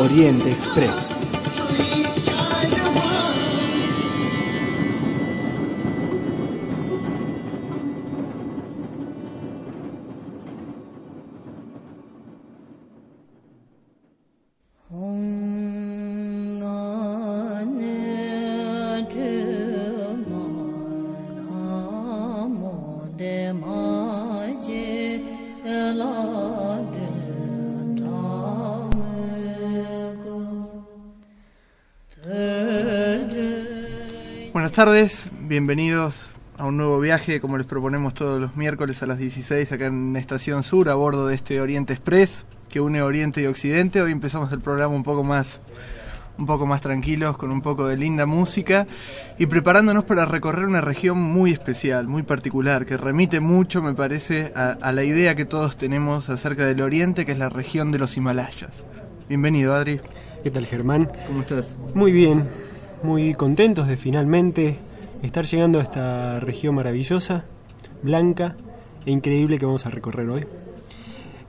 Oriente Express. Bienvenidos a un nuevo viaje como les proponemos todos los miércoles a las 16 acá en Estación Sur a bordo de este Oriente Express que une Oriente y Occidente. Hoy empezamos el programa un poco más un poco más tranquilos con un poco de linda música y preparándonos para recorrer una región muy especial, muy particular, que remite mucho, me parece, a, a la idea que todos tenemos acerca del Oriente, que es la región de los Himalayas. Bienvenido, Adri. ¿Qué tal, Germán? ¿Cómo estás? Muy bien, muy contentos de finalmente estar llegando a esta región maravillosa, blanca e increíble que vamos a recorrer hoy.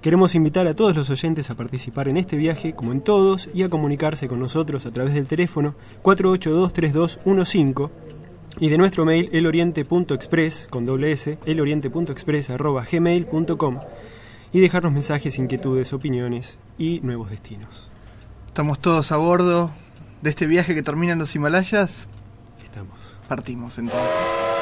Queremos invitar a todos los oyentes a participar en este viaje, como en todos, y a comunicarse con nosotros a través del teléfono 482-3215 y de nuestro mail eloriente.express con doble s, eloriente.express arroba gmail.com y dejarnos mensajes, inquietudes, opiniones y nuevos destinos. Estamos todos a bordo de este viaje que termina en los Himalayas. Estamos. Partimos entonces.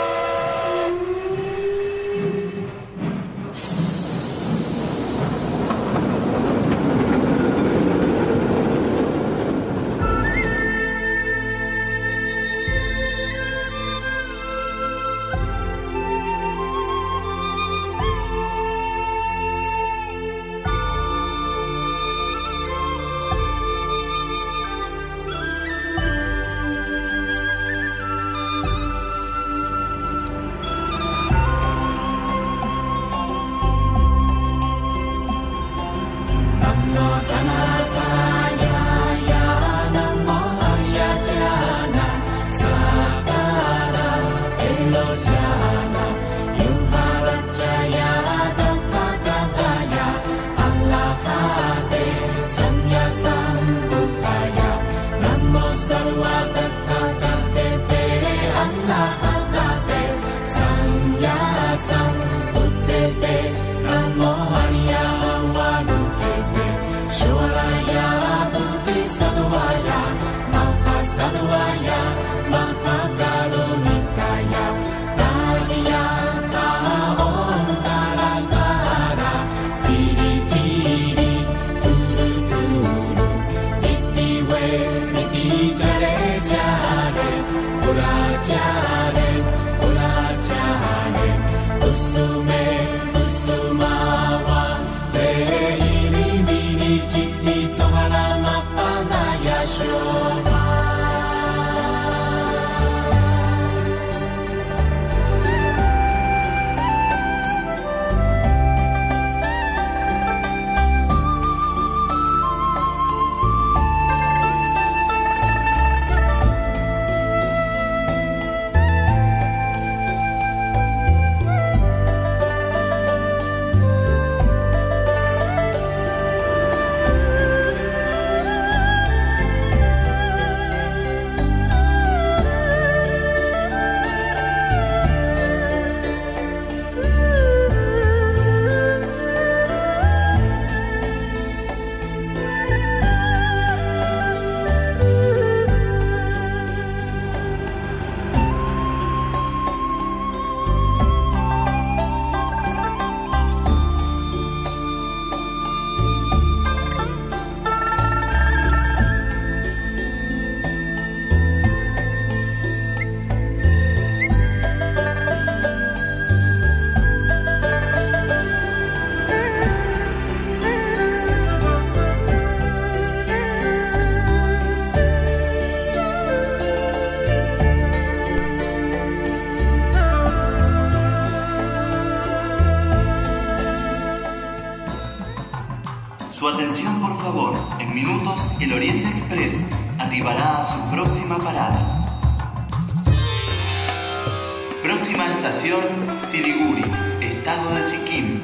Siliguri, estado de Sikkim,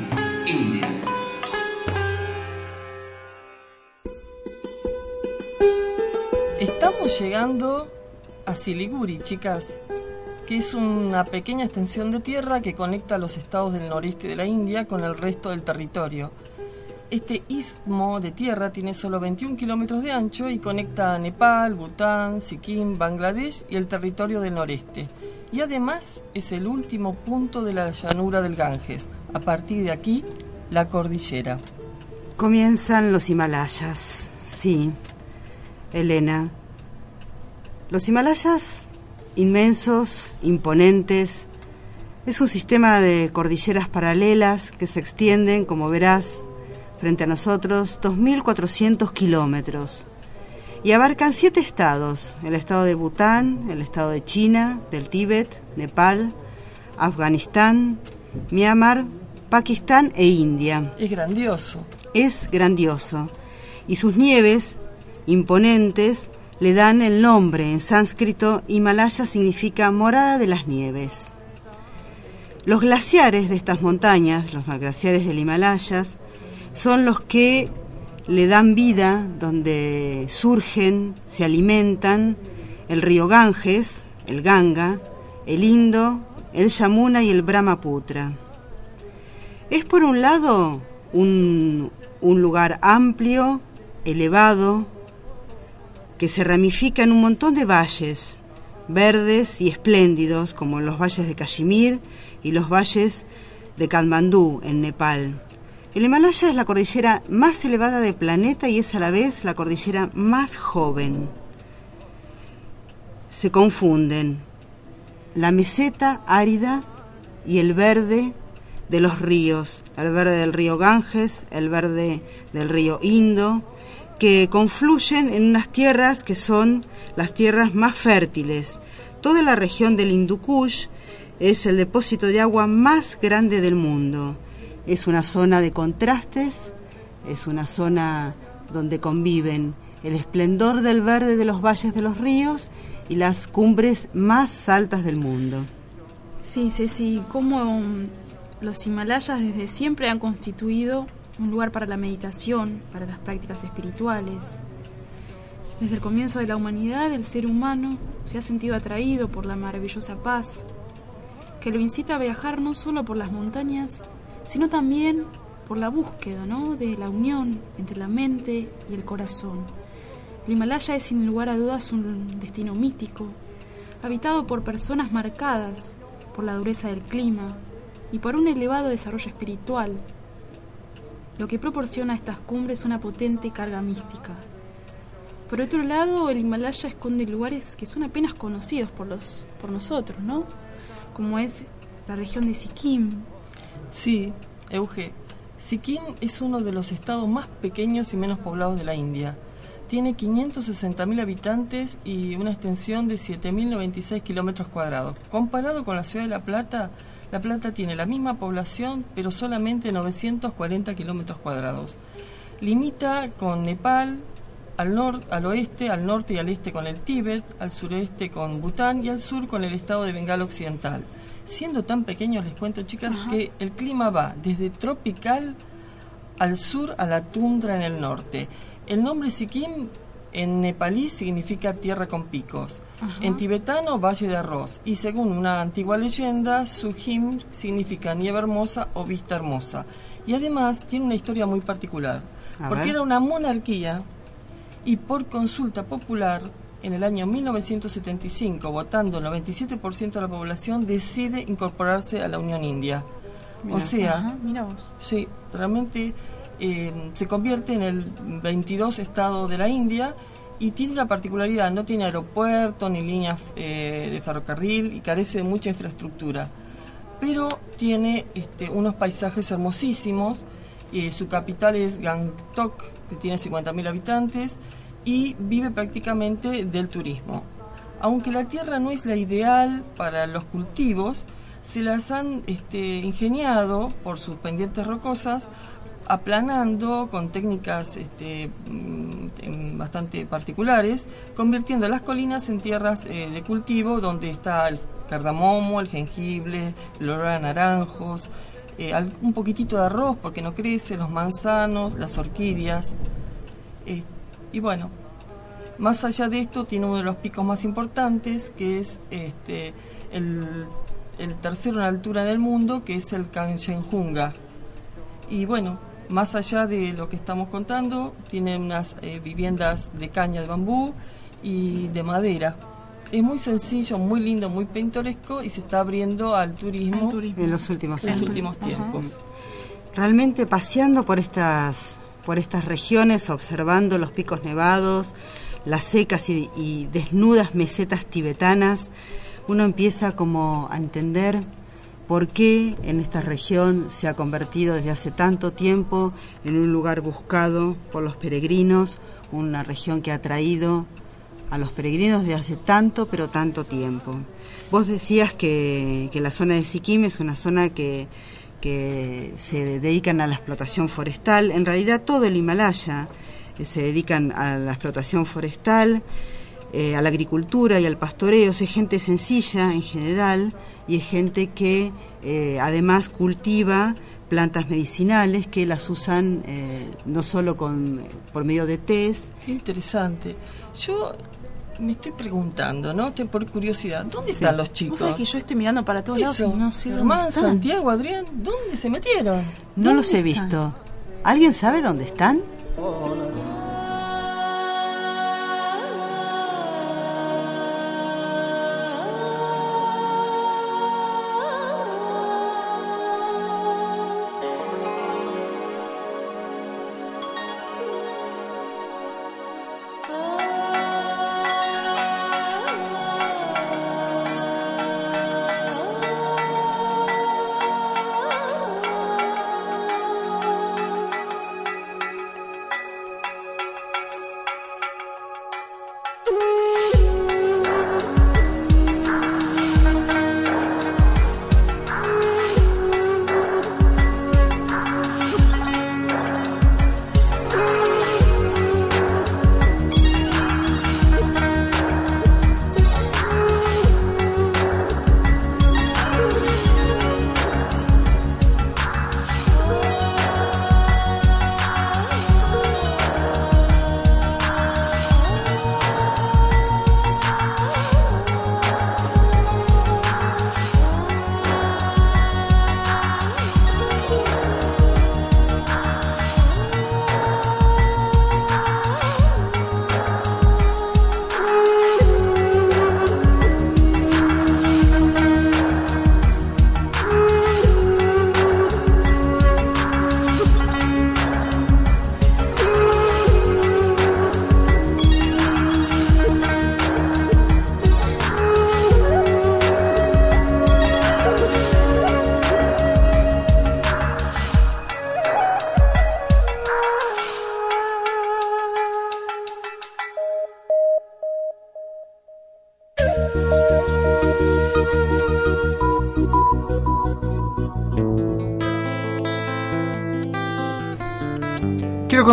India. Estamos llegando a Siliguri, chicas, que es una pequeña extensión de tierra que conecta los estados del noreste de la India con el resto del territorio. Este istmo de tierra tiene solo 21 kilómetros de ancho y conecta a Nepal, Bután, Sikkim, Bangladesh y el territorio del noreste. Y además es el último punto de la llanura del Ganges. A partir de aquí, la cordillera. Comienzan los Himalayas, sí. Elena. Los Himalayas, inmensos, imponentes, es un sistema de cordilleras paralelas que se extienden, como verás, frente a nosotros 2.400 kilómetros y abarcan siete estados, el estado de Bután, el estado de China, del Tíbet, Nepal, Afganistán, Myanmar, Pakistán e India. Es grandioso. Es grandioso. Y sus nieves, imponentes, le dan el nombre en sánscrito Himalaya significa morada de las nieves. Los glaciares de estas montañas, los glaciares del Himalayas, son los que le dan vida, donde surgen, se alimentan el río Ganges, el Ganga, el Indo, el Yamuna y el Brahmaputra. Es por un lado un, un lugar amplio, elevado, que se ramifica en un montón de valles, verdes y espléndidos, como los valles de Kashmir y los valles de Kalmandú, en Nepal. El Himalaya es la cordillera más elevada del planeta y es a la vez la cordillera más joven. Se confunden la meseta árida y el verde de los ríos, el verde del río Ganges, el verde del río Indo, que confluyen en unas tierras que son las tierras más fértiles. Toda la región del Hindu Kush es el depósito de agua más grande del mundo es una zona de contrastes, es una zona donde conviven el esplendor del verde de los valles de los ríos y las cumbres más altas del mundo. Sí, Ceci, como los Himalayas desde siempre han constituido un lugar para la meditación, para las prácticas espirituales. Desde el comienzo de la humanidad, el ser humano se ha sentido atraído por la maravillosa paz, que lo incita a viajar no solo por las montañas, sino también por la búsqueda ¿no? de la unión entre la mente y el corazón. El Himalaya es sin lugar a dudas un destino mítico, habitado por personas marcadas por la dureza del clima y por un elevado desarrollo espiritual, lo que proporciona a estas cumbres una potente carga mística. Por otro lado, el Himalaya esconde lugares que son apenas conocidos por, los, por nosotros, ¿no? Como es la región de Sikkim, Sí, Euge. Sikkim es uno de los estados más pequeños y menos poblados de la India. Tiene 560.000 habitantes y una extensión de 7.096 kilómetros cuadrados. Comparado con la ciudad de La Plata, La Plata tiene la misma población, pero solamente 940 kilómetros cuadrados. Limita con Nepal, al, norte, al oeste, al norte y al este con el Tíbet, al sureste con Bután y al sur con el estado de Bengala Occidental. Siendo tan pequeños, les cuento, chicas, que el clima va desde tropical al sur a la tundra en el norte. El nombre Sikkim en nepalí significa tierra con picos. En tibetano, valle de arroz. Y según una antigua leyenda, Sujim significa nieve hermosa o vista hermosa. Y además tiene una historia muy particular. porque era una monarquía y por consulta popular en el año 1975, votando el 97% de la población, decide incorporarse a la Unión India. o sea, sí, realmente eh, se convierte en el 22 estado de la India y tiene una particularidad, no tiene aeropuerto ni líneas eh, de ferrocarril y carece de mucha infraestructura, pero tiene este, unos paisajes hermosísimos, eh, su capital es Gangtok, que tiene 50.000 habitantes, y vive prácticamente del turismo. Aunque la tierra no es la ideal para los cultivos, se las han este, ingeniado por sus pendientes rocosas aplanando con técnicas este, mm, bastante particulares, convirtiendo las colinas en tierras eh, de cultivo donde está el cardamomo, el jengibre, el olor a naranjos, eh, un poquitito de arroz porque no crece, los manzanos, las orquídeas. Eh, y bueno, más allá de esto tiene uno de los picos más importantes que es este, el, tercero en altura en el mundo, que es el Kanchenjunga. Y bueno, más allá de lo que estamos contando, tiene unas eh, viviendas de caña de bambú y de madera es muy sencillo, muy lindo, muy pintoresco y se está abriendo al turismo, en los últimos, en los últimos tiempos. Realmente paseando por estas por estas regiones, observando los picos nevados, las secas y, y desnudas mesetas tibetanas, uno empieza como a entender por qué en esta región se ha convertido desde hace tanto tiempo en un lugar buscado por los peregrinos, una región que ha traído a los peregrinos de hace tanto, pero tanto tiempo. Vos decías que, la zona de Sikkim es una zona que, se dedican a la explotación forestal. En realidad todo el Himalaya eh, se dedican a la explotación forestal, eh, a la agricultura y al pastoreo. Es gente sencilla en general y es gente que eh, además cultiva plantas medicinales que las usan no solo con, por medio de tés. Qué interesante. Yo me estoy preguntando, ¿no? por curiosidad, ¿dónde están los chicos? ¿Vos que yo estoy mirando para todos lados y no sé Germán, Santiago, Adrián, ¿dónde se metieron? No los he visto. ¿Alguien sabe dónde están?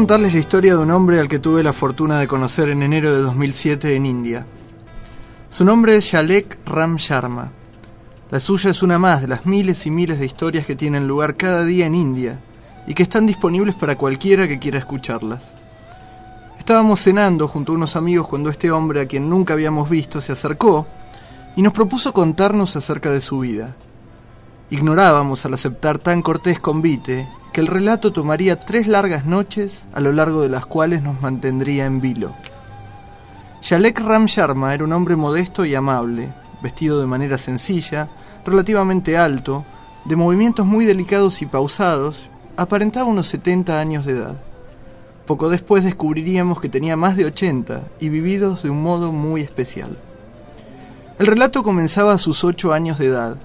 Contarles la historia de un hombre al que tuve la fortuna de conocer en enero de 2007 en India. Su nombre es Shalek Ram Sharma. La suya es una más de las miles y miles de historias que tienen lugar cada día en India y que están disponibles para cualquiera que quiera escucharlas. Estábamos cenando junto a unos amigos cuando este hombre a quien nunca habíamos visto se acercó y nos propuso contarnos acerca de su vida. Ignorábamos al aceptar tan cortés convite que el relato tomaría tres largas noches a lo largo de las cuales nos mantendría en vilo. Shalek Ram Sharma era un hombre modesto y amable, vestido de manera sencilla, relativamente alto, de movimientos muy delicados y pausados, aparentaba unos 70 años de edad. Poco después descubriríamos que tenía más de 80 y vividos de un modo muy especial. El relato comenzaba a sus 8 años de edad,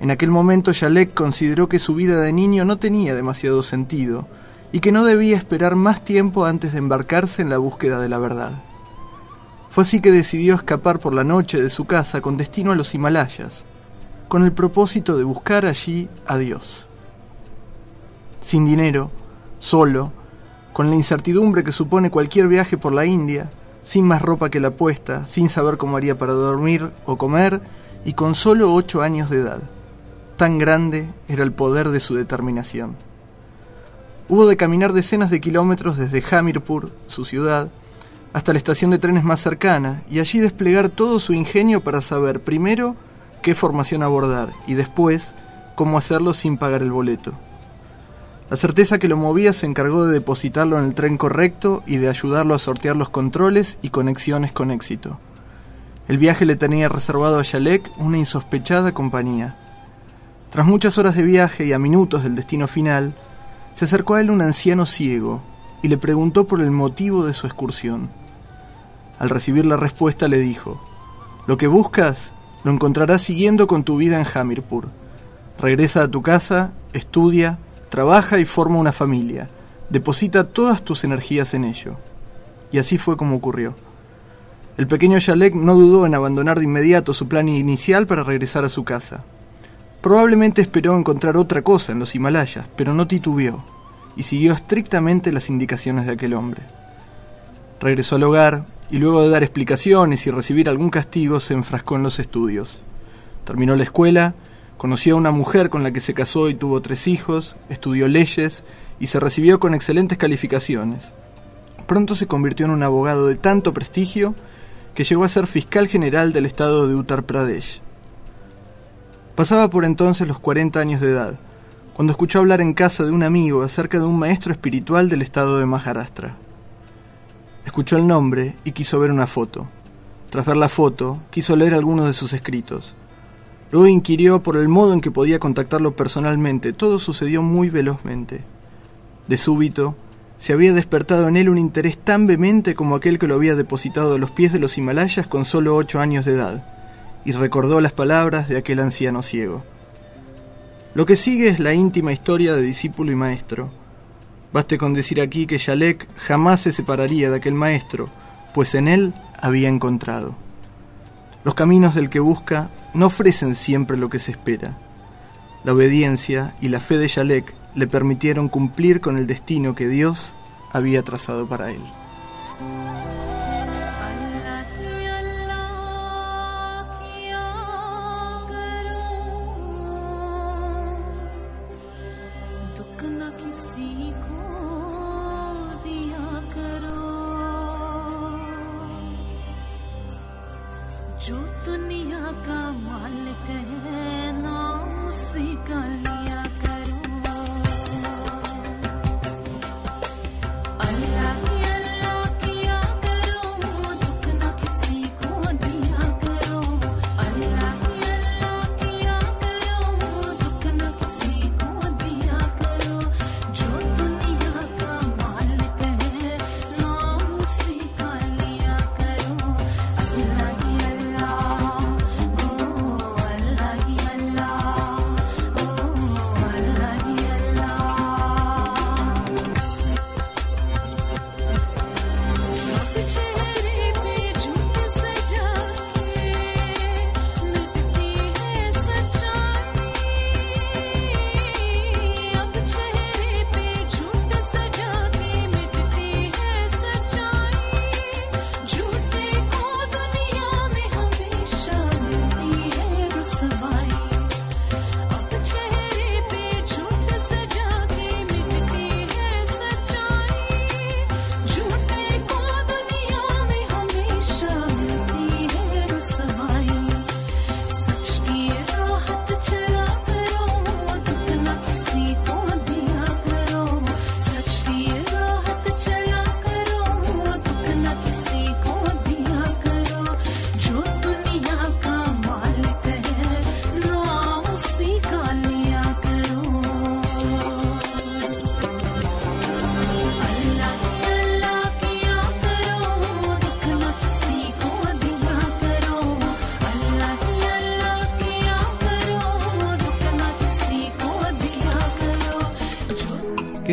en aquel momento Yalek consideró que su vida de niño no tenía demasiado sentido y que no debía esperar más tiempo antes de embarcarse en la búsqueda de la verdad. Fue así que decidió escapar por la noche de su casa con destino a los Himalayas, con el propósito de buscar allí a Dios. Sin dinero, solo, con la incertidumbre que supone cualquier viaje por la India, sin más ropa que la puesta, sin saber cómo haría para dormir o comer, y con solo ocho años de edad. Tan grande era el poder de su determinación. Hubo de caminar decenas de kilómetros desde Hamirpur, su ciudad, hasta la estación de trenes más cercana y allí desplegar todo su ingenio para saber primero qué formación abordar y después cómo hacerlo sin pagar el boleto. La certeza que lo movía se encargó de depositarlo en el tren correcto y de ayudarlo a sortear los controles y conexiones con éxito. El viaje le tenía reservado a Yalek una insospechada compañía. Tras muchas horas de viaje y a minutos del destino final, se acercó a él un anciano ciego y le preguntó por el motivo de su excursión. Al recibir la respuesta le dijo, Lo que buscas lo encontrarás siguiendo con tu vida en Hamirpur. Regresa a tu casa, estudia, Trabaja y forma una familia. Deposita todas tus energías en ello. Y así fue como ocurrió. El pequeño Yalek no dudó en abandonar de inmediato su plan inicial para regresar a su casa. Probablemente esperó encontrar otra cosa en los Himalayas, pero no titubeó y siguió estrictamente las indicaciones de aquel hombre. Regresó al hogar y luego de dar explicaciones y recibir algún castigo se enfrascó en los estudios. Terminó la escuela Conoció a una mujer con la que se casó y tuvo tres hijos, estudió leyes y se recibió con excelentes calificaciones. Pronto se convirtió en un abogado de tanto prestigio que llegó a ser fiscal general del estado de Uttar Pradesh. Pasaba por entonces los 40 años de edad, cuando escuchó hablar en casa de un amigo acerca de un maestro espiritual del estado de Maharashtra. Escuchó el nombre y quiso ver una foto. Tras ver la foto, quiso leer algunos de sus escritos. Luego inquirió por el modo en que podía contactarlo personalmente. Todo sucedió muy velozmente. De súbito, se había despertado en él un interés tan vehemente como aquel que lo había depositado a los pies de los Himalayas con solo ocho años de edad, y recordó las palabras de aquel anciano ciego. Lo que sigue es la íntima historia de discípulo y maestro. Baste con decir aquí que Yalek jamás se separaría de aquel maestro, pues en él había encontrado. Los caminos del que busca no ofrecen siempre lo que se espera. La obediencia y la fe de Yalek le permitieron cumplir con el destino que Dios había trazado para él.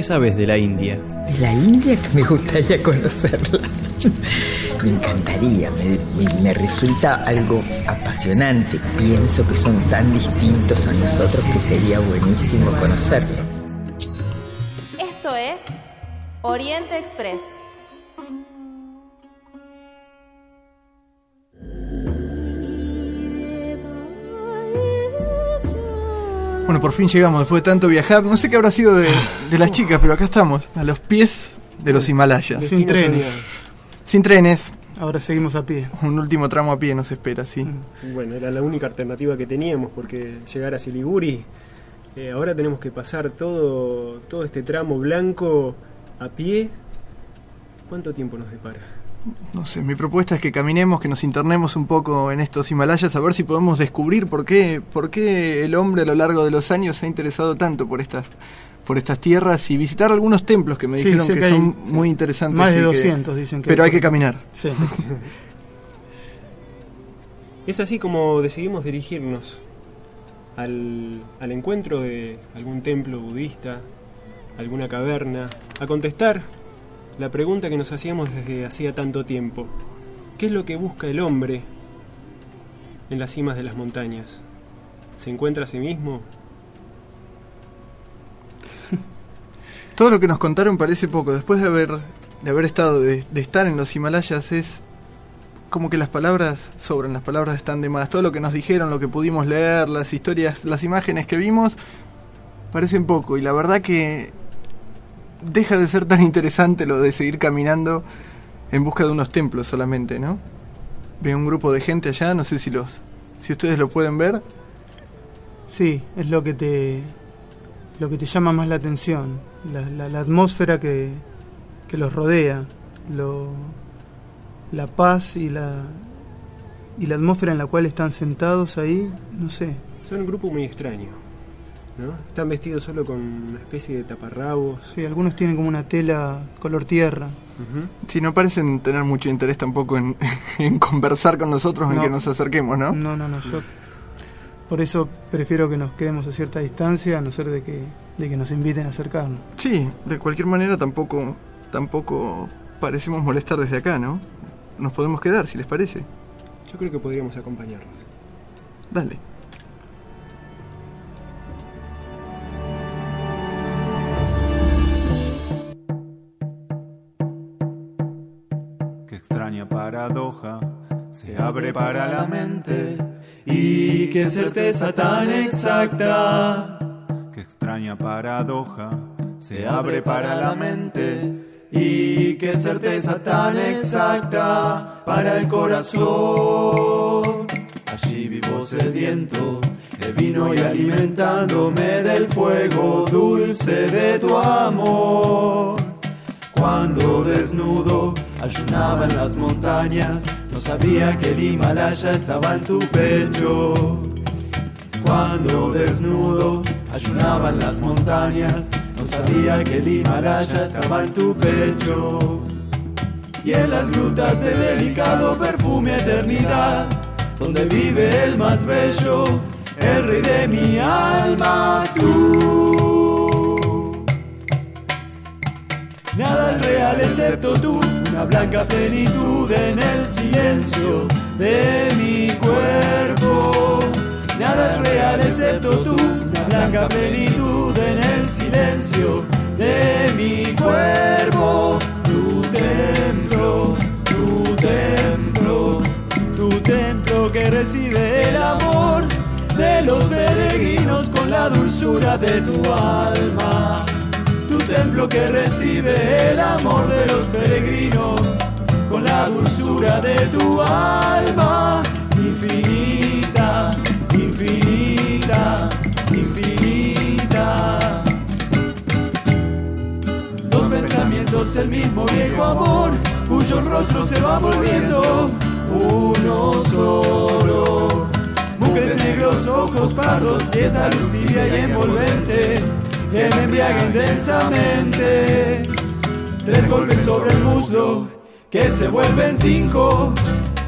Sabes de la India? La India que me gustaría conocerla. me encantaría, me, resulta algo apasionante. Pienso que son tan distintos a nosotros que sería buenísimo conocerlo. Fin llegamos después de tanto viajar. No sé qué habrá sido de, de las chicas, pero acá estamos, a los pies de los Himalayas. Sin trenes. Sin trenes. Ahora seguimos a pie. Un último tramo a pie nos espera, sí. Bueno, era la única alternativa que teníamos porque llegar a Siliguri, eh, ahora tenemos que pasar todo, todo este tramo blanco a pie. ¿Cuánto tiempo nos depara? No sé, mi propuesta es que caminemos, que nos internemos un poco en estos Himalayas, a ver si podemos descubrir por qué, por qué el hombre a lo largo de los años se ha interesado tanto por estas por estas tierras y visitar algunos templos que me Sí, dijeron que, que hay, son sí. muy interesantes. Más de y que- 200 dicen que Pero hay hay que caminar. Sí. Es así como decidimos dirigirnos al, al encuentro de algún templo budista, alguna caverna, a contestar la pregunta que nos hacíamos desde hacía tanto tiempo. ¿Qué es lo que busca el hombre en las cimas de las montañas? ¿Se encuentra a sí mismo? Todo lo que nos contaron parece poco. Después de haber, de haber estado, de, de estar en los Himalayas, es como que las palabras sobran, las palabras están de más. Todo lo que nos dijeron, lo que pudimos leer, las historias, las imágenes que vimos, parecen poco. Y la verdad que deja de ser tan interesante lo de seguir caminando en busca de unos templos solamente, ¿no? Veo un grupo de gente allá, no sé si los, si ustedes lo pueden ver. Sí, es lo que te lo que te llama más la atención, la, la- la atmósfera que, que los rodea, lo, la paz y la y la atmósfera en la cual están sentados ahí, no sé. Son un grupo muy extraño. ¿No? Están vestidos solo con una especie de taparrabos. Sí, algunos tienen como una tela color tierra. Si no parecen tener mucho interés tampoco en, en conversar con nosotros, en que nos acerquemos, ¿no? No, no, no, yo por eso prefiero que nos quedemos a cierta distancia, a no ser de que, de que nos inviten a acercarnos. Sí, de cualquier manera tampoco, tampoco parecemos molestar desde acá, ¿no? Nos podemos quedar, si les parece. Yo creo que podríamos acompañarlos. Dale. Paradoja se abre para la mente y qué certeza tan exacta. Qué extraña paradoja se abre para la mente y qué certeza tan exacta para el corazón. Allí vivo sediento de vino y alimentándome del fuego dulce de tu amor. Cuando desnudo ayunaba en las montañas, no sabía que el Himalaya estaba en tu pecho. Cuando desnudo ayunaba en las montañas, no sabía que el Himalaya estaba en tu pecho. Y en las grutas de delicado perfume eternidad, donde vive el más bello, el rey de mi alma, tú. Nada es real excepto tú, una blanca plenitud en el silencio de mi cuerpo. Nada es real excepto tú, una blanca plenitud en el silencio de mi cuerpo. Tu templo, tu templo, tu templo que recibe el amor de los peregrinos con la dulzura de tu alma templo que recibe el amor de los peregrinos con la dulzura de tu alma infinita, infinita, infinita. Dos pensamientos, el mismo viejo amor, cuyos rostros se van volviendo uno solo. Buques negros, ojos pardos y esa luz tibia y envolvente que me embriaga intensamente. Tres golpes sobre el muslo que se vuelven cinco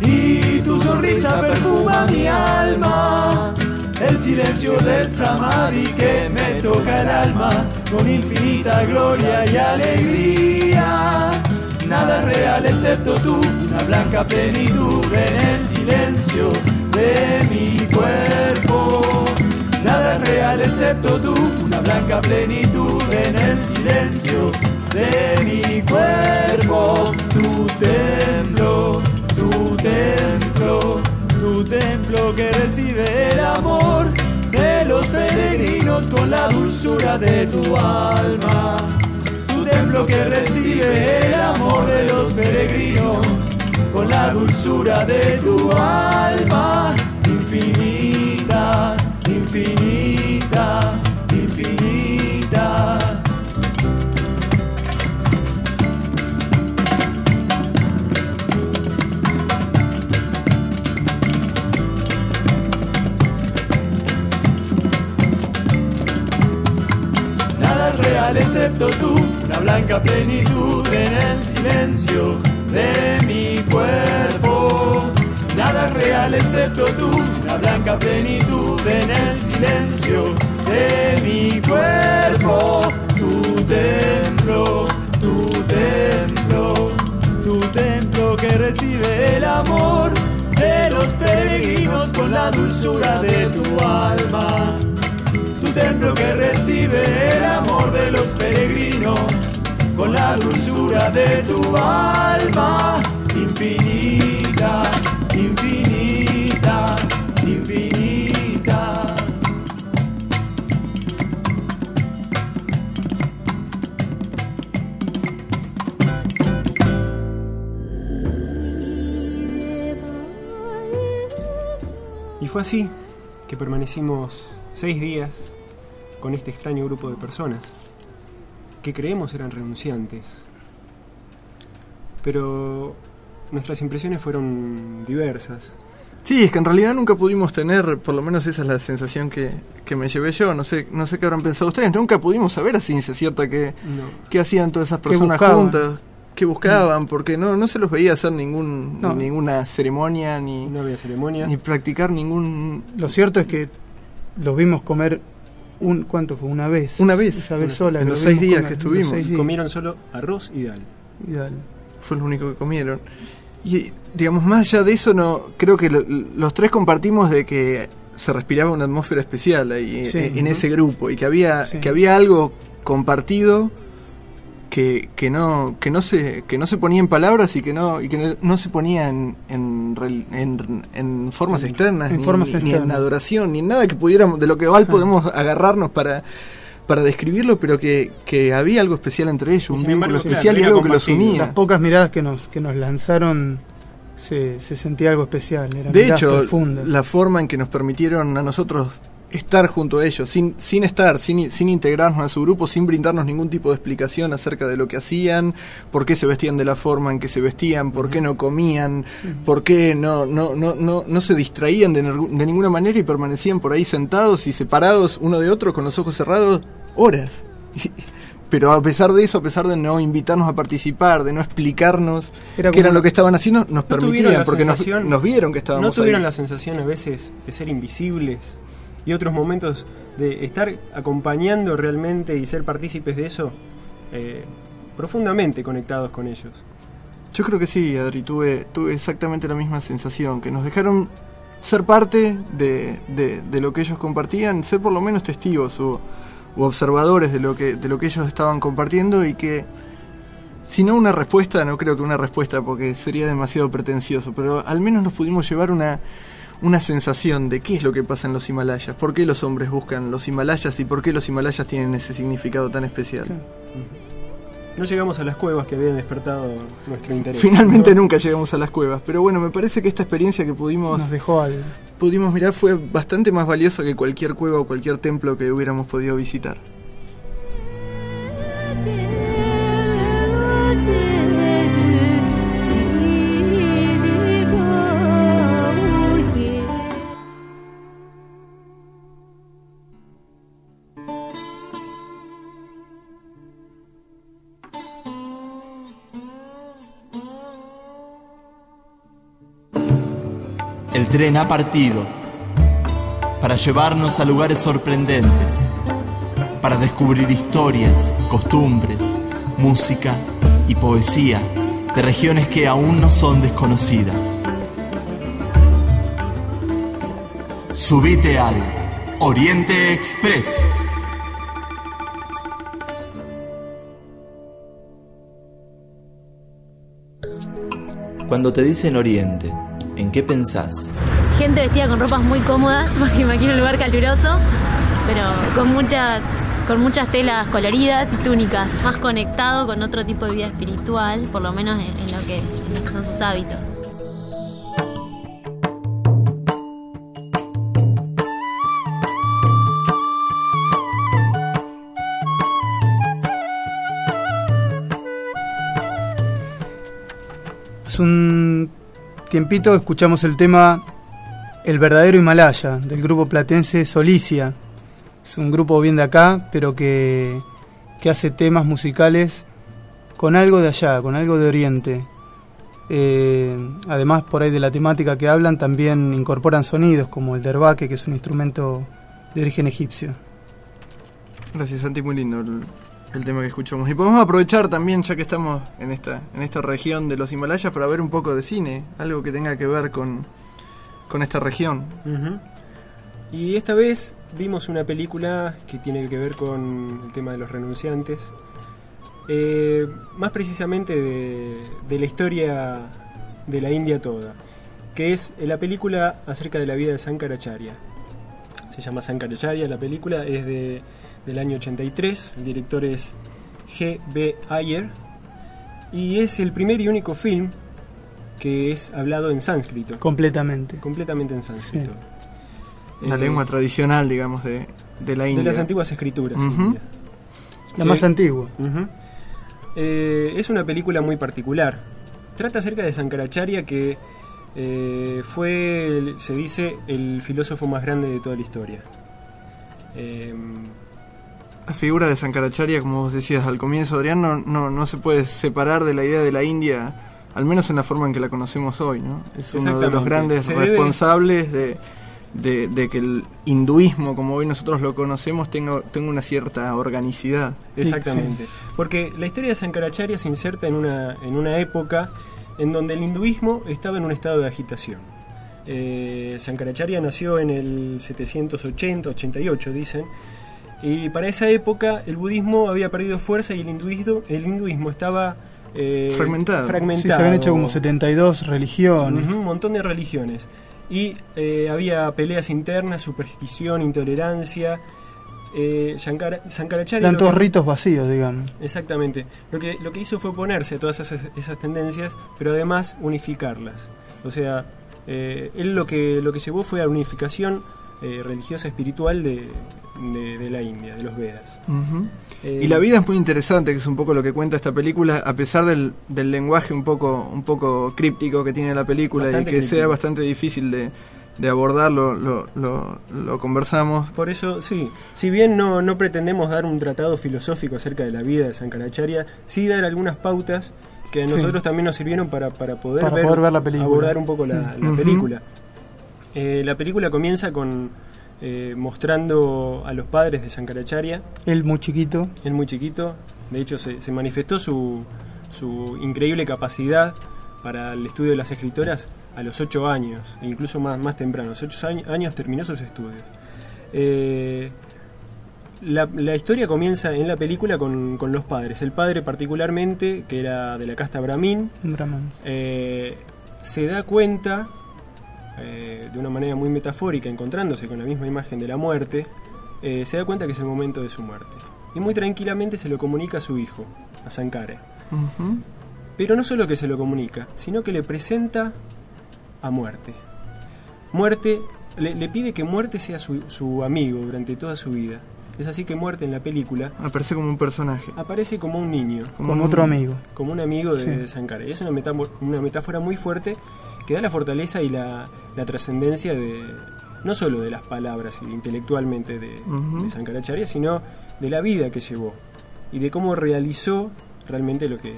y tu sonrisa perfuma mi alma. El silencio del samadhi que me toca el alma con infinita gloria y alegría. Nada real excepto tú, una blanca plenitud en el silencio de mi cuerpo. Real excepto tú, una blanca plenitud en el silencio de mi cuerpo, tu templo, tu templo, tu templo que recibe el amor de los peregrinos con la dulzura de tu alma. Tu templo que recibe el amor de los peregrinos con la dulzura de tu alma infinita, infinita, infinita. Nada es real excepto tú, una blanca plenitud en el silencio de mi. Excepto tú, la blanca plenitud en el silencio de mi cuerpo. Tu templo, tu templo, tu templo que recibe el amor de los peregrinos con la dulzura de tu alma. Tu templo que recibe el amor de los peregrinos con la dulzura de tu alma infinita, fue así que permanecimos seis días con este extraño grupo de personas que creemos eran renunciantes. Pero nuestras impresiones fueron diversas. Sí, es que en realidad nunca pudimos tener, por lo menos esa es la sensación que, que me llevé yo, no sé, no sé qué habrán pensado ustedes, nunca pudimos saber a ciencia cierta qué, No. qué hacían todas esas personas juntas, qué buscaban, porque no, no se los veía hacer ningún, No. ninguna ceremonia, ni, No había ceremonia. ni practicar ningún... Lo cierto es que los vimos comer un ¿cuánto fue? Una vez. Una vez. Esa vez sola. en que los lo seis días comer, que estuvimos. días. Comieron solo arroz y dal. Y fue lo único que comieron. Y digamos, más allá de eso, no creo que lo- los tres compartimos de que se respiraba una atmósfera especial ahí Sí. en, ese grupo y que había, Sí. que había algo compartido que, que no que no se que no se ponía en palabras y que no y que no, no se ponía en en, rel- en, en formas En- externas en ni, formas ni en adoración ni en nada que pudiéramos de lo que igual podemos agarrarnos para para describirlo pero que, que había algo especial entre ellos Y un vínculo especial y algo que los unía Las pocas miradas que nos, que nos lanzaron se, se sentía algo especial. Eran De hecho, profundas. la forma en que nos permitieron a nosotros estar junto a ellos, sin, sin estar, sin, sin integrarnos a su grupo, sin brindarnos ningún tipo de explicación acerca de lo que hacían, por qué se vestían de la forma en que se vestían, por qué no comían, por qué no, no, no, no, no se distraían de, de ninguna manera y permanecían por ahí sentados y separados uno de otro con los ojos cerrados horas. Pero a pesar de eso, a pesar de no invitarnos a participar, de no explicarnos Era qué era lo que estaban haciendo, nos ¿No tuvieron permitían, porque nos, vieron que estábamos ¿No tuvieron ahí. la sensación a veces de ser invisibles y otros momentos de estar acompañando realmente y ser partícipes de eso eh, profundamente conectados con ellos? Yo creo que sí, Adri, tuve, tuve exactamente la misma sensación, que nos dejaron ser parte de, de- de lo que ellos compartían, ser por lo menos testigos o, u observadores de lo, que, de lo que ellos estaban compartiendo y que, si no una respuesta, no creo que una respuesta porque sería demasiado pretencioso, pero al menos nos pudimos llevar una, una sensación de qué es lo que pasa en los Himalayas, por qué los hombres buscan los Himalayas y por qué los Himalayas tienen ese significado tan especial. Claro. No llegamos a las cuevas que habían despertado nuestro interés. Finalmente ¿no? nunca llegamos a las cuevas, pero bueno, me parece que esta experiencia que pudimos, Nos dejó algo. pudimos mirar fue bastante más valiosa que cualquier cueva o cualquier templo que hubiéramos podido visitar. El tren ha partido para llevarnos a lugares sorprendentes, para descubrir historias, costumbres, música y poesía de regiones que aún no son desconocidas. Subite al Oriente Express. Cuando te dicen Oriente, ¿en qué pensás? Gente vestida con ropas muy cómodas, porque imagino un lugar caluroso, pero con muchas, con muchas telas coloridas y túnicas. Más conectado con otro tipo de vida espiritual, por lo menos en, lo que son sus hábitos. Tiempito escuchamos el tema El verdadero Himalaya del grupo platense Solicia. Es un grupo bien de acá, pero que, que hace temas musicales con algo de allá, con algo de Oriente. Eh, además, por ahí de la temática que hablan, también incorporan sonidos como el derbaque, que es un instrumento de origen egipcio. Gracias, Santi, muy lindo el, tema que escuchamos. Y podemos aprovechar también, ya que estamos en esta, en esta región de los Himalayas, para ver un poco de cine, algo que tenga que ver con, con esta región. Y esta vez vimos una película que tiene que ver con el tema de los renunciantes. Eh, más precisamente de, de la historia de la India toda, que es la película acerca de la vida de Sankaracharya. Se llama Sankaracharya, la película es de, del año 83, el director es G.B. Ayer, y es el primer y único film que es hablado en sánscrito. Completamente. Completamente en sánscrito. La Eh, lengua tradicional, digamos, de, de la India. De las antiguas escrituras. La más antigua. Ujú. Eh, es una película muy particular. Trata acerca de Sankaracharya que eh, fue, se dice, el filósofo más grande de toda la historia. La figura de Sankaracharya, como vos decías al comienzo, Adrián, no, no, no se puede separar de la idea de la India, al menos en la forma en que la conocemos hoy, ¿no? Es uno de los grandes Se debe- responsables de, de- de que el hinduismo, como hoy nosotros lo conocemos, tenga, tenga una cierta organicidad. Exactamente. Porque la historia de Sankaracharya se inserta en una, en una época en donde el hinduismo estaba en un estado de agitación. Eh, Sankaracharya nació en el 780, 88, dicen, y para esa época el budismo había perdido fuerza y el hinduismo, el hinduismo estaba eh, Fragmentado. fragmentado. Sí, se habían hecho como 72 religiones. Ujú, un montón de religiones. Y eh, había peleas internas, superstición, intolerancia. Eh, Shankara- Sankaracharya Eran todos que- ritos vacíos, digamos. Exactamente. Lo que, lo que hizo fue oponerse a todas esas, esas tendencias, pero además unificarlas. O sea, eh, él lo que, lo que llevó fue a la unificación eh, religiosa espiritual de, de- de la India, de los Vedas. Eh, Y la vida es muy interesante, que es un poco lo que cuenta esta película, a pesar del, del lenguaje un poco, un poco críptico que tiene la película y que críptico. sea bastante difícil de, de abordarlo, lo, lo, lo conversamos. Por eso, sí, si bien no, no pretendemos dar un tratado filosófico acerca de la vida de Sankaracharya, sí dar algunas pautas que a Sí. nosotros también nos sirvieron para, para poder, Para poder ver la película. abordar un poco la, película. Eh, la película comienza con eh, mostrando a los padres de Sankaracharya, Él muy chiquito. él muy chiquito, de hecho se, se manifestó su, su increíble capacidad para el estudio de las escritoras a los 8 años, e incluso más, más temprano, a los 8 años, años terminó sus estudios. Eh, la, la historia comienza en la película con, con los padres. El padre particularmente, que era de la casta Brahmin, eh, se da cuenta, eh, de una manera muy metafórica, encontrándose con la misma imagen de la muerte, eh, se da cuenta que es el momento de su muerte. Y muy tranquilamente se lo comunica a su hijo, a Sankara. Pero no solo que se lo comunica, sino que le presenta a muerte. Muerte, le, le pide que muerte sea su, su amigo durante toda su vida. Es así que muerte en la película Aparece como un personaje. aparece como un niño, Como un- otro amigo. como un amigo de, Sí. de Sankara. Es una metáfora, una metáfora muy fuerte que da la fortaleza y la, la trascendencia de no solo de las palabras y intelectualmente de, Ujú. de Sankaracharya, sino de la vida que llevó y de cómo realizó realmente lo que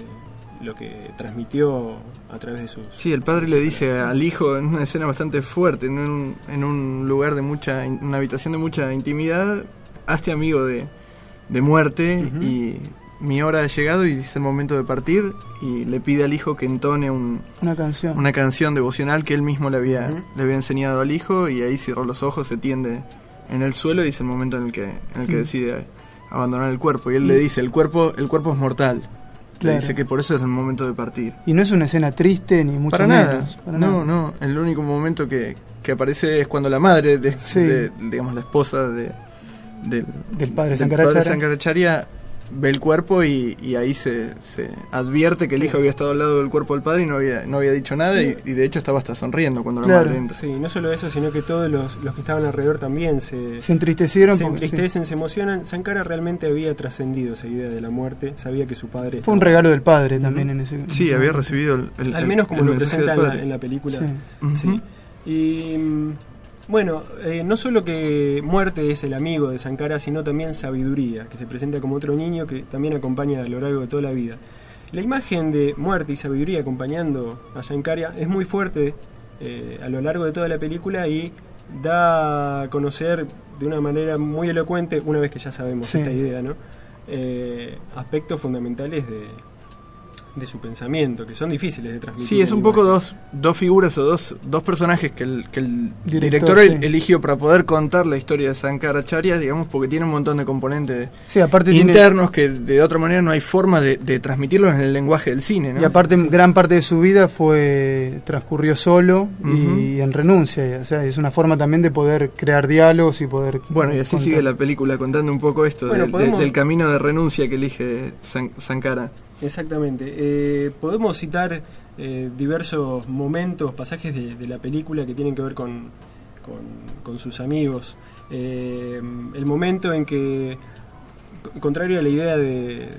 lo que transmitió a través de sus Sí, el padre le dice al hijo en una escena bastante fuerte, en un, en un lugar de mucha, una habitación de mucha intimidad, hazte amigo de, de muerte y mi hora ha llegado y es el momento de partir y le pide al hijo que entone un, Una canción. una canción devocional que él mismo le había, le había enseñado al hijo y ahí cerró los ojos, se tiende en el suelo y es el momento en el que, en el que decide abandonar el cuerpo y él le dice, el cuerpo, el cuerpo es mortal, Le dice que por eso es el momento de partir. Y no es una escena triste ni mucho para menos. nada. para no, nada. no. El único momento que, que aparece es cuando la madre, de, Sí. de- digamos, la esposa de, del, Del padre. Sankaracharya, ve el cuerpo y, y ahí se, se advierte que el hijo había estado al lado del cuerpo del padre y no había, no había dicho nada y, y de hecho estaba hasta sonriendo cuando la Claro. madre entra. Sí, no solo eso, sino que todos los, los que estaban alrededor también se, Se entristecieron se porque- entristecen, se emocionan. Sankara realmente había trascendido esa idea de la muerte, sabía que su padre... Fue un regalo del padre también en ese Sí, había recibido el, el- Al menos como el lo mensaje presenta del en la, en la película. Sí. Sí. Y mm, bueno, eh, no solo que muerte es el amigo de Sankara, sino también sabiduría, que se presenta como otro niño que también acompaña a lo largo de toda la vida. La imagen de muerte y sabiduría acompañando a Sankara es muy fuerte eh, a lo largo de toda la película y da a conocer de una manera muy elocuente, una vez que ya sabemos Sí. esta idea, ¿no? Eh, aspectos fundamentales de, de su pensamiento, que son difíciles de transmitir. Sí, es un poco dos, dos figuras o dos, dos personajes que el, que el Director, director, el- sí. eligió para poder contar la historia de Sankaracharya, digamos, porque tiene un montón de componentes Sí, aparte tiene- internos que de otra manera no hay forma de, de transmitirlos en el lenguaje del cine, ¿no? Y aparte gran parte de su vida fue transcurrió solo y en renuncia, o sea, es una forma también de poder crear diálogos y poder Bueno, y así contar. sigue la película contando un poco esto Bueno, del- de- podemos- del camino de renuncia que elige San- Sankara. Exactamente. Eh, podemos citar eh, diversos momentos, pasajes de, de la película que tienen que ver con, con- con sus amigos. Eh, el momento en que, co- contrario a la idea de,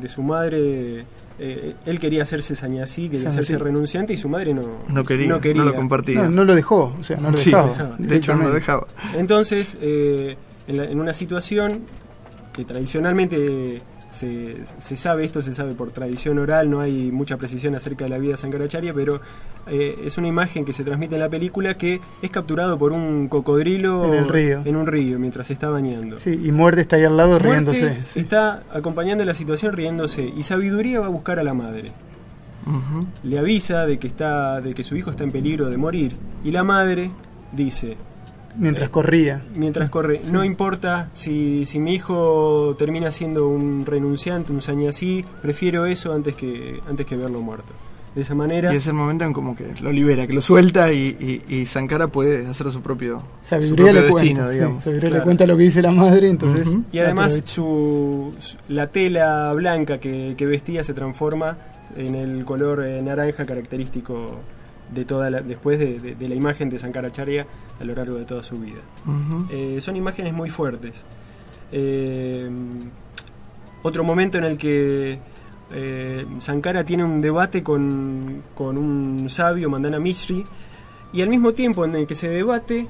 de su madre, eh, él quería hacerse sañasí, quería Sañasí. hacerse renunciante y su madre no, No quería, no lo compartía. No, no lo dejó, o sea, no lo Sí, dejaba. de hecho no lo dejaba. Entonces, eh, en, la- en una situación que tradicionalmente se, se sabe, esto se sabe por tradición oral, no hay mucha precisión acerca de la vida de Sankaracharya, pero eh, es una imagen que se transmite en la película que es capturado por un cocodrilo En el río. en un río mientras se está bañando. Sí, y Muerte está ahí al lado Muerte riéndose. está acompañando la situación riéndose y Sabiduría va a buscar a la madre. Le avisa de que está de que su hijo está en peligro de morir y la madre dice Mientras corría. mientras corre. No importa si, si mi hijo termina siendo un renunciante, un sañasí, prefiero eso antes que, antes que verlo muerto. De esa manera, Y es el momento en como que lo libera, que lo suelta y, y, y Sankara puede hacer su propio, su Sabiduría propio le destino, cuenta. sí, digamos. Sabiduría le Claro. cuenta lo que dice la madre, entonces. Ujú. y además su, su- la tela blanca que, que vestía se transforma en el color eh, naranja característico de toda la, después de, de- de la imagen de Sankaracharya a lo largo de toda su vida. Eh, son imágenes muy fuertes. Eh, otro momento en el que eh, Sankara tiene un debate con, con un sabio, Mandana Mishri, y al mismo tiempo en el que se debate,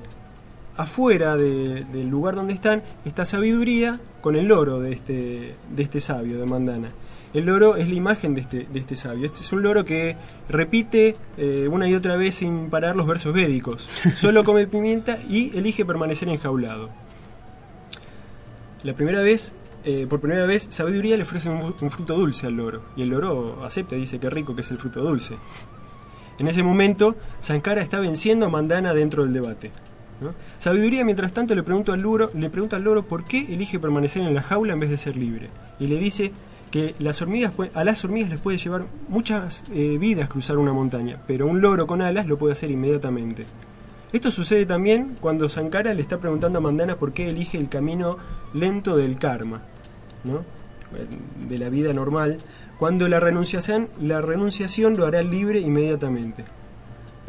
afuera de- del lugar donde están, está sabiduría con el loro de este, de este sabio, de Mandana. El loro es la imagen de este, de este sabio. Este es un loro que repite eh, una y otra vez sin parar los versos védicos. Solo come pimienta y elige permanecer enjaulado. La primera vez, eh, por primera vez, Sabiduría le ofrece un, un fruto dulce al loro. Y el loro acepta, dice que rico que es el fruto dulce. En ese momento, Sankara está venciendo a Mandana dentro del debate. ¿no? Sabiduría, mientras tanto, le pregunta, al loro, le pregunta al loro por qué elige permanecer en la jaula en vez de ser libre. Y le dice que las hormigas, a las hormigas les puede llevar muchas eh, vidas cruzar una montaña, pero un loro con alas lo puede hacer inmediatamente. Esto sucede también cuando Sankara le está preguntando a Mandana por qué elige el camino lento del karma, ¿no? de la vida normal, cuando la renunciación, la renunciación lo hará libre inmediatamente.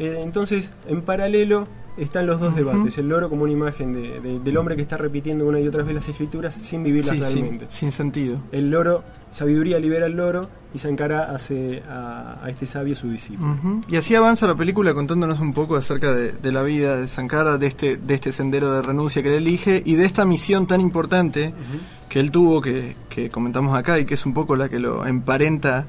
Eh, entonces, en paralelo están los dos debates, el loro como una imagen de- de- del hombre que está repitiendo una y otra vez las escrituras sin vivirlas Sí, realmente. sin sentido. El loro, sabiduría libera al loro y Sankara hace a, a este sabio su discípulo. Y así avanza la película contándonos un poco acerca de, de la vida de Sankara, de este, de este sendero de renuncia que él elige y de esta misión tan importante que él tuvo, que, que comentamos acá y que es un poco la que lo emparenta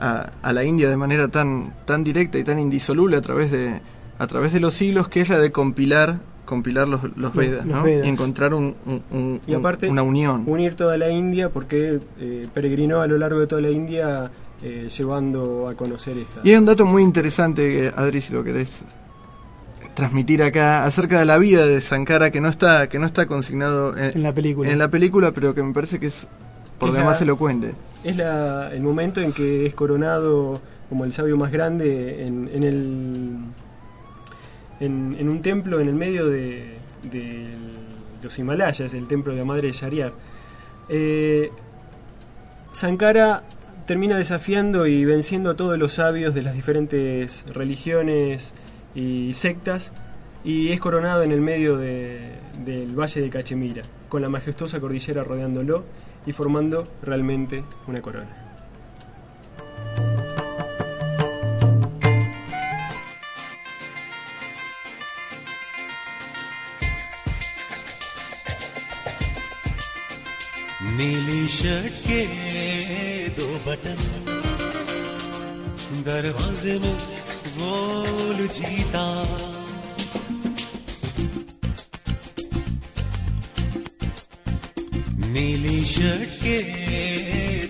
a, a la India de manera tan, tan directa y tan indisoluble a través de, a través de los siglos, que es la de compilar compilar los, Vedas, los ¿no? Vedas. y encontrar un, un- un- Y aparte, una unión. unir toda la India porque eh, peregrinó a lo largo de toda la India eh, llevando a conocer esta. Y hay un dato muy interesante, Adri, si lo querés transmitir acá, acerca de la vida de Sankara, que no está, que no está consignado en, En la película. en la película, pero que me parece que es por Es demás la- elocuente. Es la- el momento en que es coronado como el sabio más grande en, en el, en, un templo en el medio de, los Himalayas, el templo de la madre de Shariar. Eh, Sankara termina desafiando y venciendo a todos los sabios de las diferentes religiones y sectas y es coronado en el medio de- del valle de Cachemira, con la majestuosa cordillera rodeándolo y formando realmente una corona. Shirt के दो बटन। दरवाजे में वो जीता नीली शर्ट के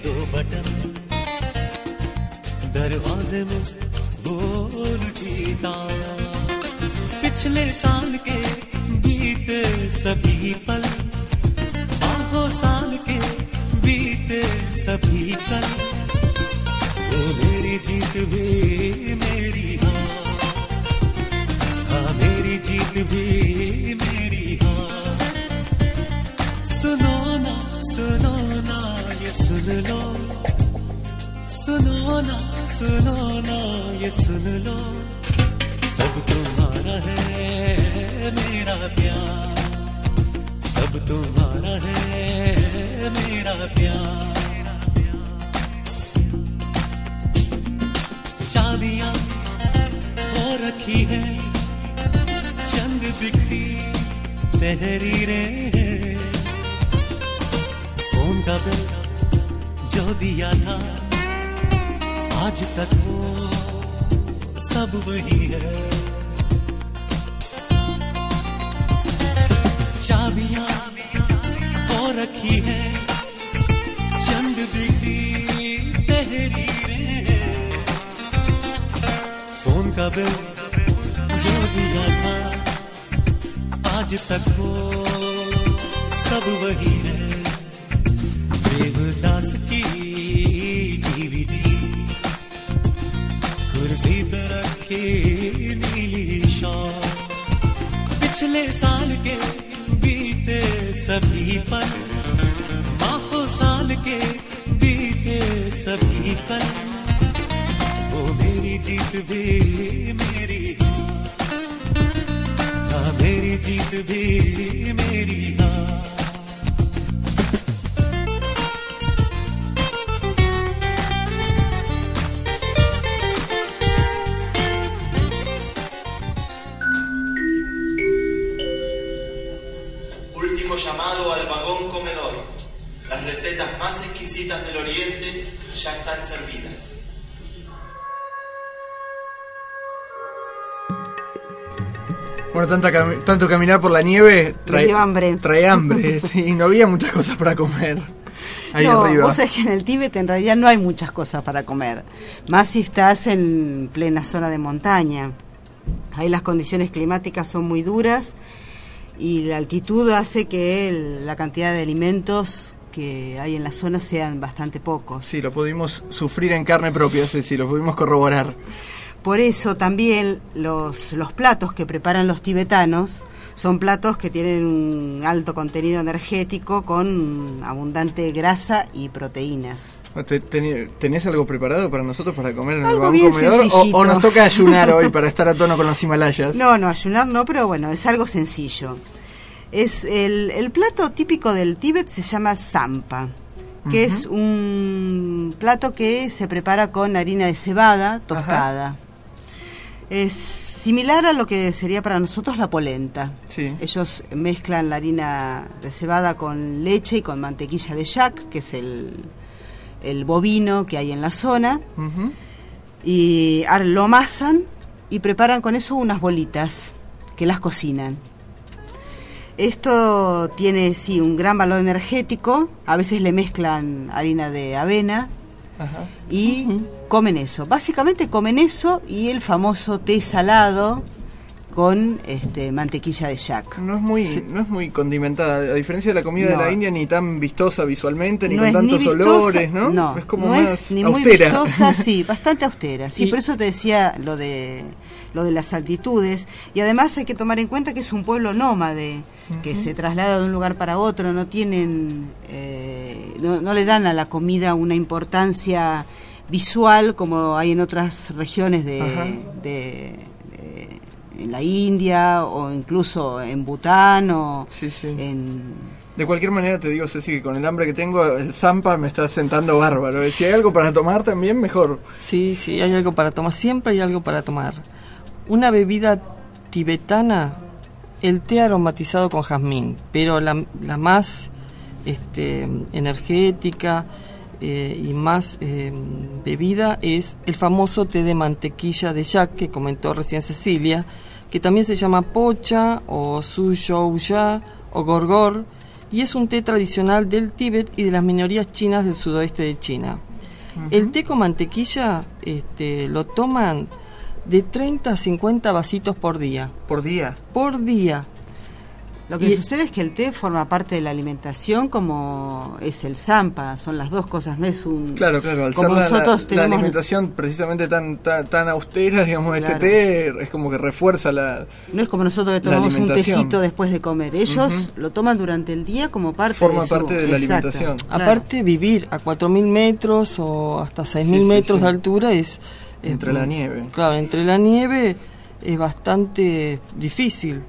दो बटन। दरवाजे में वो जीता पिछले साल के बीते सभी पल साल के सभी कल। वो मेरी जीत भी मेरी हाँ। हाँ मेरी जीत भी मेरी हाँ। सुनो ना सुनो ना, ये सुन लो। सुनो ना सुनो ना, ये सुन लो। सब तुम्हारा है मेरा प्यार। सब तुम्हारा है मेरा प्यार। रखी है। चंद बिखरी तहरीरें हैं। फ़ोन का बिल जो दिया था? आज तक वो सब वही है। चाबियाँ वो रखी है। चंद बिखरी तहरीरें बिल जो दिया था? आज तक वो सब वही है। देवदास की डीवीडी कुर्सी पे रखी नीली शॉल। पिछले साल के बीते सभी पल। माहों साल के बीते सभी पल। वो मेरी जीत भी caminar por la nieve trae, hambre. trae hambre, sí, no había muchas cosas para comer ahí no, arriba. vos sabés que en el Tíbet en realidad no hay muchas cosas para comer. Más si estás en plena zona de montaña. Ahí las condiciones climáticas son muy duras y la altitud hace que el- la cantidad de alimentos que hay en la zona sean bastante pocos. Sí, lo pudimos sufrir en carne propia, sí, lo pudimos corroborar. Por eso también los, los platos que preparan los tibetanos son platos que tienen un alto contenido energético con abundante grasa y proteínas. ¿Te- teni- ¿Tenés algo preparado para nosotros para comer en el Algo vagón bien comedor? O, o nos toca ayunar hoy para estar a tono con los Himalayas? No, no, ayunar no, pero bueno, es algo sencillo. Es el, el plato típico del Tíbet se llama zampa, que Ujú. es un plato que se prepara con harina de cebada tostada. Es similar a lo que sería para nosotros la polenta. Sí. Ellos mezclan la harina de cebada con leche y con mantequilla de yak, que es el, el bovino que hay en la zona, y lo amasan y preparan con eso unas bolitas que las cocinan. Esto tiene, sí, un gran valor energético. A veces le mezclan harina de avena Ajá. y comen eso. Básicamente comen eso y el famoso té salado con este, mantequilla de yak. No es muy, no es muy condimentada, a diferencia de la comida de la India, ni tan vistosa visualmente, ni No con tantos vistosa, olores, ¿no? No, es como no más es ni muy austera. vistosa, sí, bastante austera. Sí, Y- por eso te decía lo de lo de las altitudes y además hay que tomar en cuenta que es un pueblo nómade que se traslada de un lugar para otro, no tienen eh, no, no le dan a la comida una importancia visual como hay en otras regiones de- de- en la India o incluso en Bután o Sí, sí. en De cualquier manera te digo, Ceci, que con el hambre que tengo, el Zampa me está sentando bárbaro. Si hay algo para tomar también, mejor. Sí, sí, hay algo para tomar, siempre hay algo para tomar. Una bebida tibetana, el té aromatizado con jazmín, pero la, la más este, energética eh, y más eh, bebida es el famoso té de mantequilla de yak que comentó recién Cecilia, que también se llama pocha o suzhouya o gorgor y es un té tradicional del Tíbet y de las minorías chinas del sudoeste de China. El té con mantequilla este, lo toman de 30 a 50 vasitos por día. Por día. Por día. Lo que Y- sucede es que el té forma parte de la alimentación como es el zampa, son las dos cosas, no es un... Claro, claro, al como ser la, la- nosotros la tenemos... alimentación precisamente tan, tan, tan austera, digamos, Claro. este té es como que refuerza la... No es como nosotros que tomamos un tecito después de comer. Ellos lo toman durante el día como parte Forma de su... parte de la Exacto, alimentación. claro. Aparte, vivir a 4.000 metros o hasta 6.000 Sí, sí, metros sí. de altura es... Entre la nieve. Claro, entre la nieve es bastante difícil.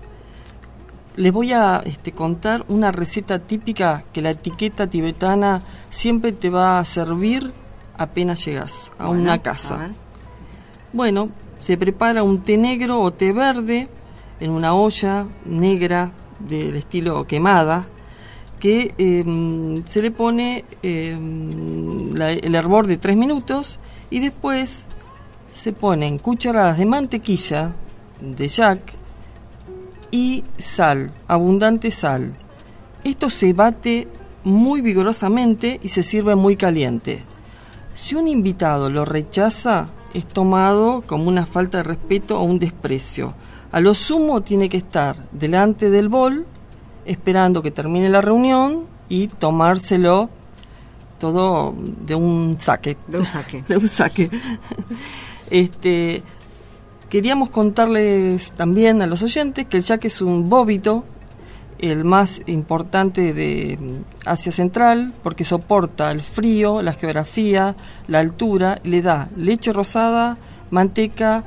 Les voy a este, contar una receta típica que la etiqueta tibetana siempre te va a servir apenas llegas a Bueno, una casa. Bueno, se prepara un té negro o té verde en una olla negra del estilo quemada que eh, se le pone eh, la- el hervor de 3 minutos y después se ponen cucharadas de mantequilla de jack y sal, abundante sal. Esto se bate muy vigorosamente y se sirve muy caliente. Si un invitado lo rechaza, es tomado como una falta de respeto o un desprecio. A lo sumo tiene que estar delante del bol, esperando que termine la reunión y tomárselo todo de un saque. De un saque. de un saque. Este, queríamos contarles también a los oyentes que el yaque es un bóbito, el más importante de Asia Central, porque soporta el frío, la geografía, la altura, le da leche rosada, manteca,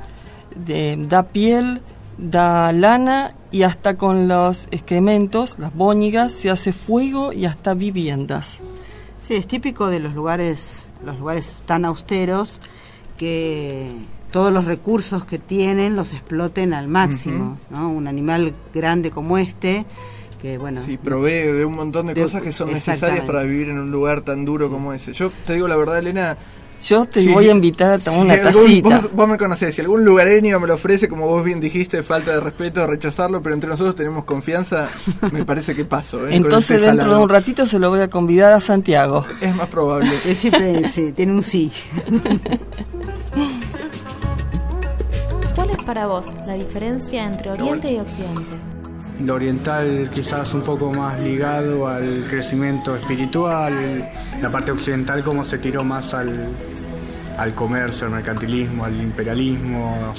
da piel, da lana y hasta con los excrementos, las bóñigas, se hace fuego y hasta viviendas. Sí, es típico de los lugares, los lugares tan austeros que todos los recursos que tienen los exploten al máximo, ¿no? Un animal grande como este, que bueno, Sí, provee de un montón de, De- cosas que son necesarias para vivir en un lugar tan duro como ese. Yo te digo la verdad, Elena. Yo te si- voy a invitar a tomar si una algún- tacita. vos, vos me conocés, si algún lugareño me lo ofrece, como vos bien dijiste, falta de respeto, rechazarlo, pero entre nosotros tenemos confianza, me parece que paso. ¿eh? Entonces dentro de salado. un ratito se lo voy a convidar a Santiago. Es más probable. él siempre sí, tiene un sí. ¿Cuál es para vos la diferencia entre Oriente y Occidente? Lo oriental quizás un poco más ligado al crecimiento espiritual, la parte occidental como se tiró más al, al comercio, al mercantilismo, al imperialismo.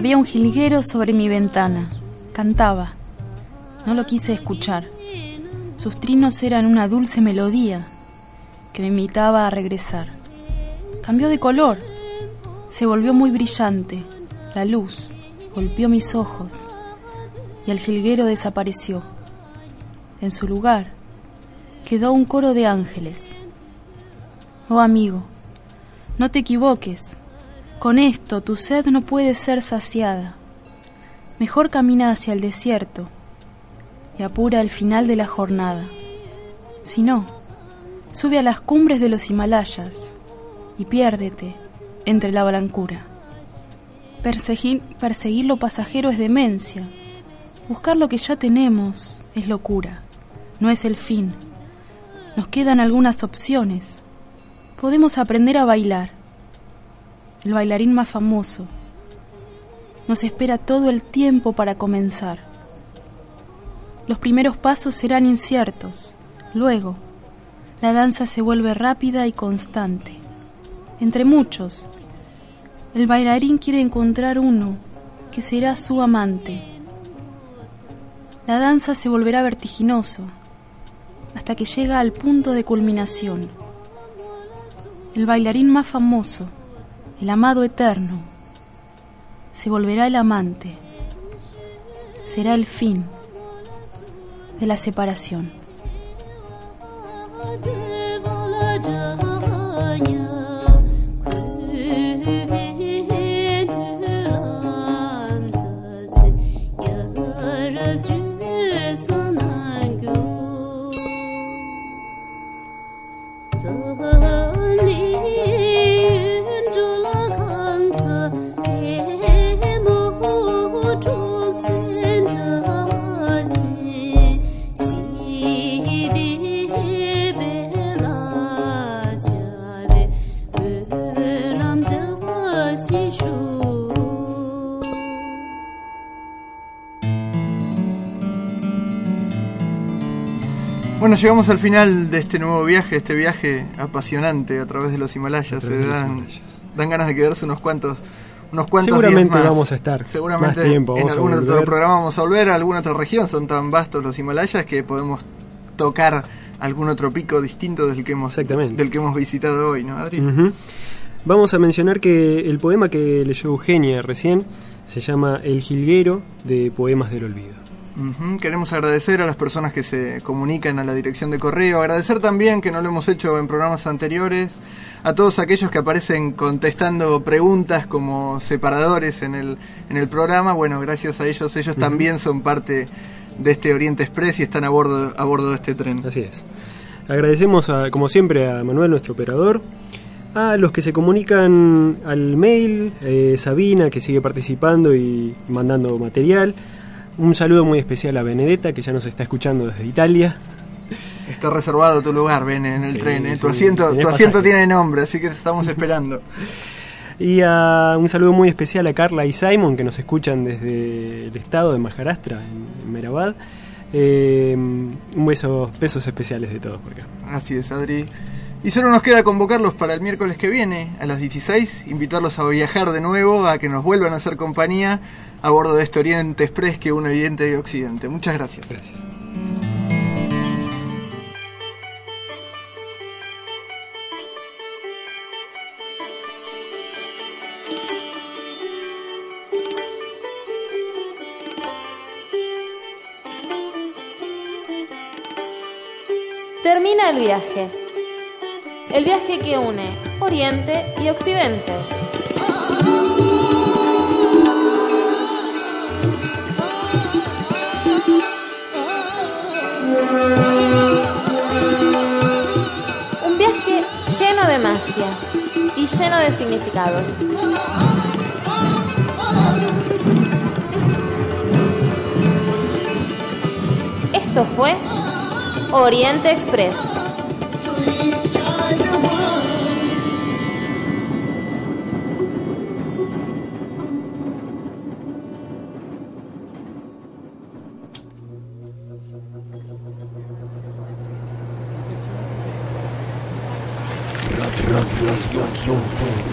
Había un jilguero sobre mi ventana. Cantaba. No lo quise escuchar. Sus trinos eran una dulce melodía que me invitaba a regresar. Cambió de color. Se volvió muy brillante. La luz, golpeó mis ojos y el jilguero desapareció. En su lugar quedó un coro de ángeles. Oh amigo, no te equivoques. Con esto tu sed no puede ser saciada. Mejor camina hacia el desierto y apura el final de la jornada. Si no, sube a las cumbres de los Himalayas y piérdete entre la blancura. Perseguir, perseguir lo pasajero es demencia. Buscar lo que ya tenemos es locura. No es el fin. Nos quedan algunas opciones. Podemos aprender a bailar. El bailarín más famoso. Nos espera todo el tiempo para comenzar. Los primeros pasos serán inciertos. Luego, la danza se vuelve rápida y constante. Entre muchos, el bailarín quiere encontrar uno que será su amante. La danza se volverá vertiginoso hasta que llega al punto de culminación. El bailarín más famoso, el amado eterno, se volverá el amante. Será el fin de la separación. Llegamos al final de este nuevo viaje, este viaje apasionante a través de los Himalayas. Se dan, dan ganas de quedarse unos cuantos unos cuantos Seguramente días más. vamos a estar Seguramente más tiempo, en algún otro programa vamos a volver a alguna otra región. Son tan vastos los Himalayas que podemos tocar algún otro pico distinto del que hemos, del que hemos visitado hoy, ¿no, Adri? Vamos a mencionar que el poema que leyó Eugenia recién se llama El Jilguero de Poemas del Olvido. Ujú, Queremos agradecer a las personas que se comunican a la dirección de correo, agradecer también que no lo hemos hecho en programas anteriores, a todos aquellos que aparecen contestando preguntas como separadores en el, en el programa, bueno, gracias a ellos, ellos Ujú. también son parte de este Oriente Express y están a bordo, a bordo de este tren. Así es. Agradecemos, a- como siempre, a Manuel, nuestro operador, a los que se comunican al mail, eh, Sabina, que sigue participando y mandando material. Un saludo muy especial a Benedetta, que ya nos está escuchando desde Italia. Está reservado tu lugar, ven en el Sí, tren, ¿eh? tu asiento, tu asiento tiene nombre, así que te estamos esperando. Y a un saludo muy especial a Carla y Simon, que nos escuchan desde el estado de Maharashtra, en, en Mehrabad. Eh, un beso, besos especiales de todos por acá. Así es, Adri. Y solo nos queda convocarlos para el miércoles que viene, a las 16, invitarlos a viajar de nuevo, a que nos vuelvan a hacer compañía a bordo de este Oriente Express que une Oriente y Occidente. Muchas gracias. Gracias. Termina el viaje. El viaje que une Oriente y Occidente. Un viaje lleno de magia y lleno de significados. Esto fue Oriente Express. 勝負。